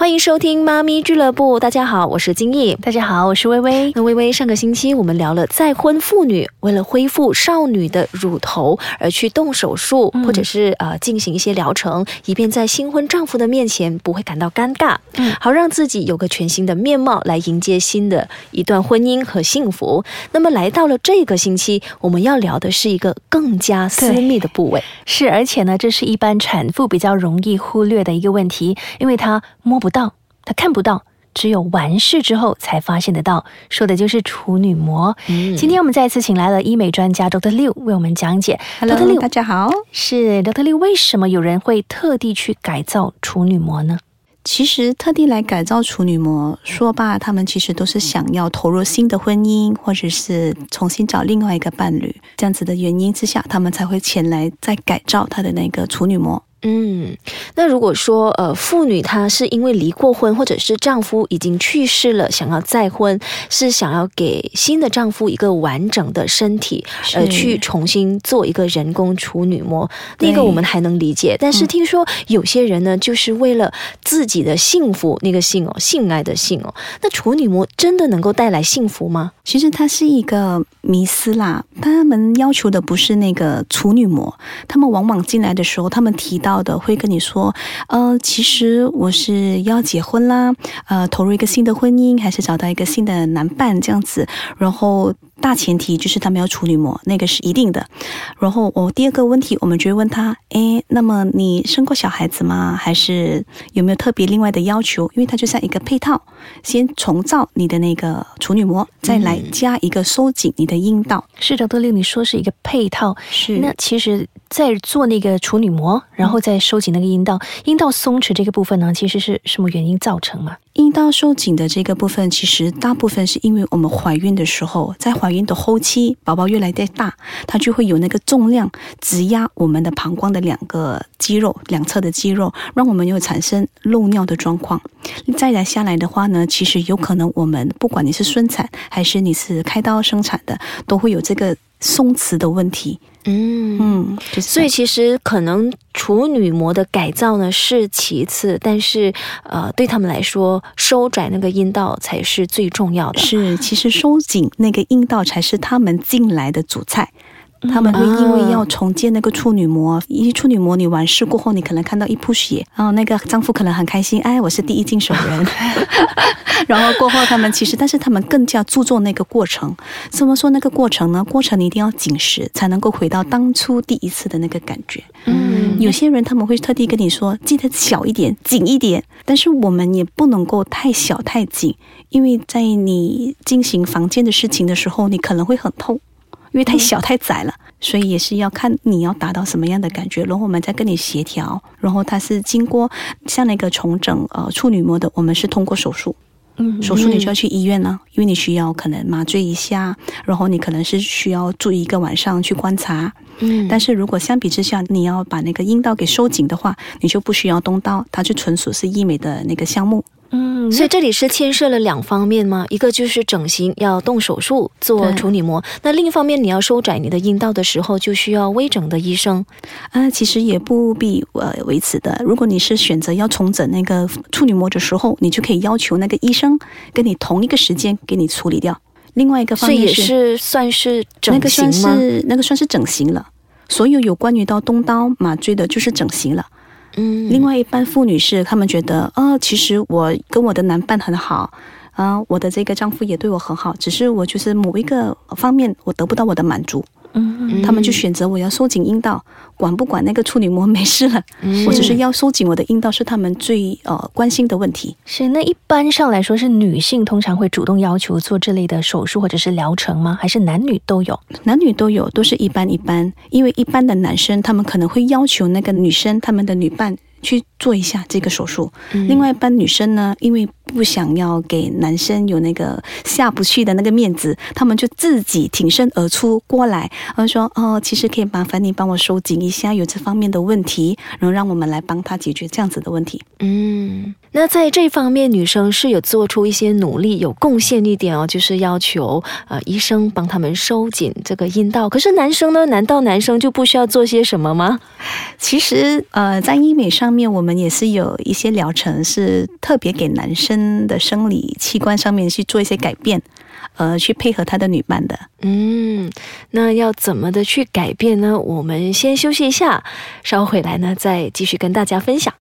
欢迎收听妈咪俱乐部，大家好，我是金毅，大家好，我是微微。那微微，上个星期我们聊了再婚妇女为了恢复少女的乳头而去动手术，或者是呃进行一些疗程，以便在新婚丈夫的面前不会感到尴尬，嗯，好让自己有个全新的面貌来迎接新的一段婚姻和幸福。那么来到了这个星期，我们要聊的是一个更加私密的部位，是而且呢，这是一般产妇比较容易忽略的一个问题，因为她摸不。不到，他看不到，只有完事之后才发现得到。说的就是处女膜。嗯，今天我们再次请来了医美专家 Doctor Liu 为我们讲解。Hello，大家好。是 Doctor Liu，为什么有人会特地去改造处女膜呢？其实特地来改造处女膜，说吧，他们其实都是想要投入新的婚姻，或者是重新找另外一个伴侣，这样子的原因之下，他们才会前来再改造他的那个处女膜。嗯，那如果说呃，妇女她是因为离过婚，或者是丈夫已经去世了，想要再婚，是想要给新的丈夫一个完整的身体，呃，去重新做一个人工处女膜，那个我们还能理解。但是听说有些人呢，就是为了自己的幸福，那个幸哦，性爱的幸哦，那处女膜真的能够带来幸福吗？其实它是一个迷思啦，他们要求的不是那个处女膜，他们往往进来的时候，他们提到。到的会跟你说，呃，其实我是要结婚啦，呃，投入一个新的婚姻，还是找到一个新的男伴这样子，然后。大前提就是他们要处女膜，那个是一定的。然后我第二个问题，我们就会问他：哎，那么你生过小孩子吗？还是有没有特别另外的要求？因为它就像一个配套，先重造你的那个处女膜，再来加一个收紧你的阴道。是的，多令你说是一个配套。是。那其实，在做那个处女膜，然后再收紧那个阴道，阴道松弛这个部分呢，其实是什么原因造成嘛？阴道收紧的这个部分，其实大部分是因为我们怀孕的时候，在怀孕的后期，宝宝越来越大，它就会有那个重量直压我们的膀胱的两个肌肉，两侧的肌肉，让我们有产生漏尿的状况。再来下来的话呢，其实有可能我们不管你是顺产还是你是开刀生产的，都会有这个松弛的问题。嗯嗯，所以其实可能处女膜的改造呢是其次，但是呃，对他们来说，收窄那个阴道才是最重要的。是，其实收紧那个阴道才是他们进来的主菜。他们会因为要重建那个处女膜，一处女膜你完事过后，你可能看到一铺血，然后那个丈夫可能很开心，哎，我是第一进手人。然后过后他们其实，但是他们更加注重那个过程。怎么说那个过程呢？过程你一定要紧实，才能够回到当初第一次的那个感觉。嗯，有些人他们会特地跟你说，记得小一点，紧一点。但是我们也不能够太小太紧，因为在你进行房间的事情的时候，你可能会很痛。因为太小太窄了，所以也是要看你要达到什么样的感觉，然后我们再跟你协调。然后它是经过像那个重整呃处女膜的，我们是通过手术，嗯，手术你就要去医院呢，因为你需要可能麻醉一下，然后你可能是需要住一个晚上去观察。嗯，但是如果相比之下，你要把那个阴道给收紧的话，你就不需要动刀，它就纯属是医美的那个项目。嗯，所以这里是牵涉了两方面吗？一个就是整形要动手术做处女膜，那另一方面你要收窄你的阴道的时候，就需要微整的医生。啊，其实也不必呃为此的。如果你是选择要重整那个处女膜的时候，你就可以要求那个医生跟你同一个时间给你处理掉。另外一个方面是算是整形吗？那个算是那个算是整形了。所有有关于到动刀麻醉的，就是整形了。嗯，另外一半妇女是，他们觉得，哦，其实我跟我的男伴很好，啊，我的这个丈夫也对我很好，只是我就是某一个方面我得不到我的满足。嗯，他们就选择我要收紧阴道，管不管那个处女膜没事了，我只是要收紧我的阴道，是他们最呃关心的问题。是那一般上来说，是女性通常会主动要求做这类的手术或者是疗程吗？还是男女都有？男女都有，都是一般一般。因为一般的男生，他们可能会要求那个女生他们的女伴去做一下这个手术。嗯另外一般女生呢，因为不想要给男生有那个下不去的那个面子，他们就自己挺身而出过来，然后说：“哦，其实可以麻烦你帮我收紧一下有这方面的问题，然后让我们来帮他解决这样子的问题。嗯，那在这方面，女生是有做出一些努力，有贡献一点哦，就是要求呃医生帮他们收紧这个阴道。可是男生呢？难道男生就不需要做些什么吗？其实，呃，在医美上面，我们也是有一些疗程是特别给男生的生理器官上面去做一些改变，呃，去配合他的女伴的。嗯，那要怎么的去改变呢？我们先休息一下，稍后回来呢，再继续跟大家分享。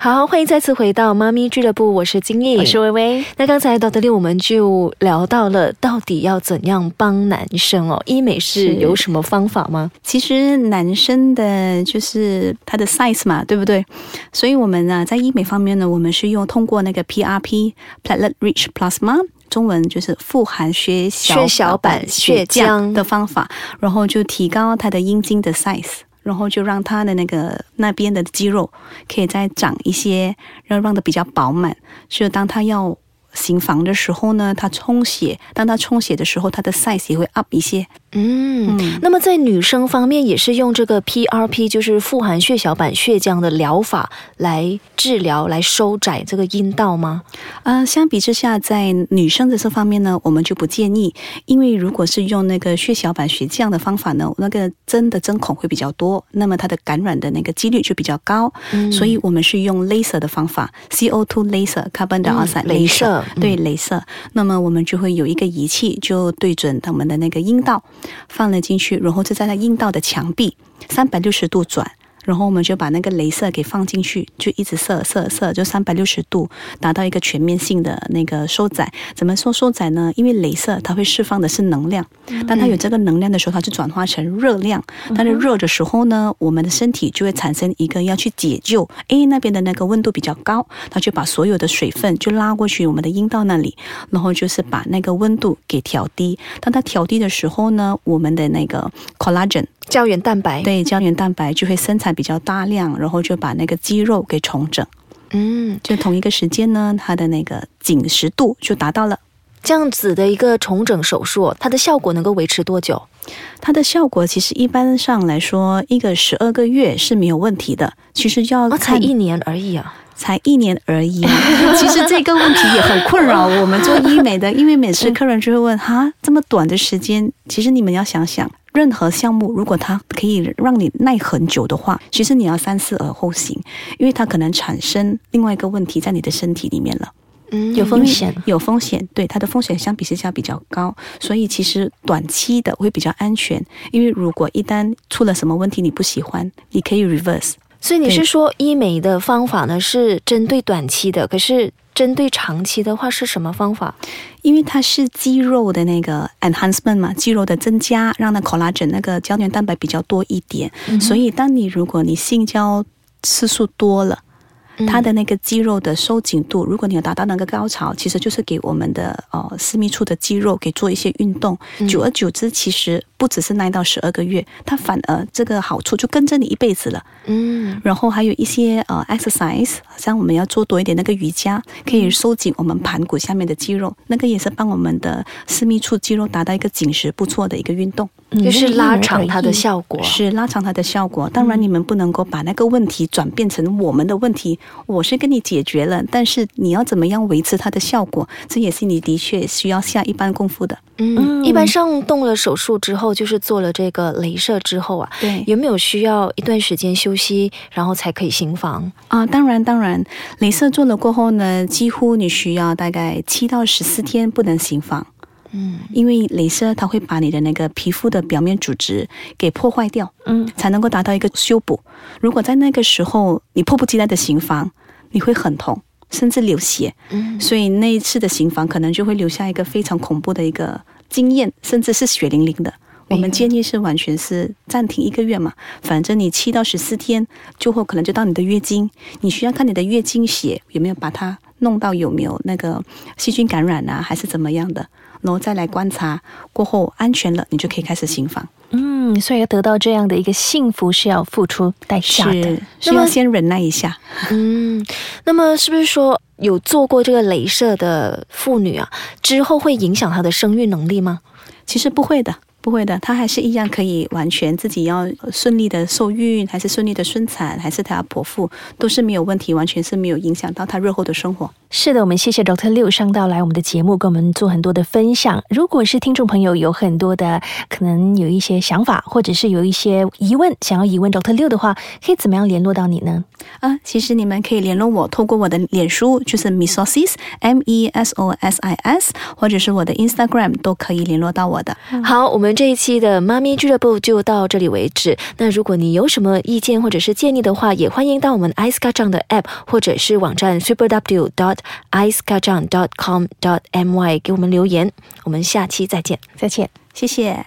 好，欢迎再次回到妈咪俱乐部，我是金毅，我是微微。那刚才 Dr. 丽我们就聊到了，到底要怎样帮男生哦？医美是是有什么方法吗？其实男生的就是他的 size 嘛，对不对？所以我们呢，在医美方面呢，我们是用通过那个 PRP platelet rich plasma。中文就是富含血小血小板血浆的方法，然后就提高他的阴茎的 size，然后就让他的那个那边的肌肉可以再长一些，然后让的比较饱满。所以当他要行房的时候呢，它充血，当它充血的时候，它的 size 也会 up 一些。嗯，那么在女生方面也是用这个 PRP，就是富含血小板血浆的疗法来治疗、来收窄这个阴道吗？呃，相比之下，在女生的这方面呢，我们就不建议，因为如果是用那个血小板血浆的方法呢，那个针的针孔会比较多，那么它的感染的那个几率就比较高，嗯。所以我们是用 laser 的方法，CO2 laser carbon dioxide 嗯镭射对，镭射。那么我们就会有一个仪器，就对准他们的那个阴道，放了进去，然后就在他阴道的墙壁三百六十度转。然后我们就把那个镭射给放进去，就一直射射射，就三百六十度，达到一个全面性的那个收窄。怎么说收窄呢？因为镭射它会释放的是能量，当它有这个能量的时候，它就转化成热量。当它热的时候呢，我们的身体就会产生一个要去解救，诶，那边的那个温度比较高，它就把所有的水分就拉过去我们的阴道那里，然后就是把那个温度给调低。当它调低的时候呢，我们的那个 collagen 胶原蛋白，，对胶原蛋白就会生产比较大量，然后就把那个肌肉给重整。嗯，就同一个时间呢，它的那个紧实度就达到了。这样子的一个重整手术，它的效果能够维持多久？它的效果其实一般上来说，一个十二个月是没有问题的。其实要哦，才一年而已啊。才一年而已。其实这个问题也很困扰我们做医美的，因为每次客人就会问：哈，这么短的时间，其实你们要想想。任何项目，如果它可以让你耐很久的话，其实你要三思而后行，因为它可能产生另外一个问题在你的身体里面了。嗯，有风险，有风险，对它的风险相比之下比较高，所以其实短期的会比较安全。因为如果一旦出了什么问题你不喜欢，你可以 reverse。所以你是说医美的方法呢是针对短期的，可是针对长期的话是什么方法？因为它是肌肉的那个 enhancement 嘛，肌肉的增加，让那 collagen 那个胶原蛋白比较多一点，所以当你如果你性交次数多了。它的那个肌肉的收紧度，如果你有达到那个高潮，其实就是给我们的呃私密处的肌肉给做一些运动，久而久之，其实不只是耐到十二个月，它反而这个好处就跟着你一辈子了。嗯然后还有一些呃 exercise，像我们要做多一点那个瑜伽，可以收紧我们盘骨下面的肌肉，那个也是帮我们的私密处肌肉达到一个紧实不错的一个运动，嗯就是拉长它的效。效果。是拉长它的效果。当然，你们不能够把那个问题转变成我们的问题，我是跟你解决了，但是你要怎么样维持它的效果，这也是你的确需要下一番功夫的。嗯，一般上动了手术之后，就是做了这个镭射之后啊，对有没有需要一段时间休息，然后才可以行房？啊，当然，当然，镭射做了过后呢，几乎你需要大概七到十四天不能行房。嗯，因为镭射它会把你的那个皮肤的表面组织给破坏掉，嗯，才能够达到一个修补。如果在那个时候你迫不及待的行房，你会很痛，甚至流血。嗯所以那一次的行房可能就会留下一个非常恐怖的一个经验，甚至是血淋淋的。我们建议是完全是暂停一个月嘛，反正你七到十四天之后可能就到你的月经，你需要看你的月经血有没有把它弄到有没有那个细菌感染啊，还是怎么样的，然后再来观察过后安全了，你就可以开始行房。嗯，嗯，所以要得到这样的一个幸福是要付出代价的。是需要先忍耐一下。嗯，那么是不是说有做过这个镭射的妇女啊，之后会影响她的生育能力吗？其实不会的。不会的，她还是一样可以完全自己要顺利的受孕，还是顺利的顺产，还是她要剖腹，都是没有问题，完全是没有影响到她日后的生活。是的，我们谢谢 Doctor 六上到来我们的节目，跟我们做很多的分享。如果是听众朋友有很多的可能有一些想法，或者是有一些疑问想要疑问 Doctor 六的话，可以怎么样联络到你呢？啊，其实你们可以联络我，透过我的脸书，就是 Mesosis M E S O S I S，或者是我的 Instagram 都可以联络到我的。好，我们这一期的妈咪俱乐部就到这里为止。那如果你有什么意见或者是建议的话，也欢迎到我们 i c e 家 a 的 App 或者是网站 Super W dot i c e 家 a dot com dot my 给我们留言。我们下期再见，再见，谢谢。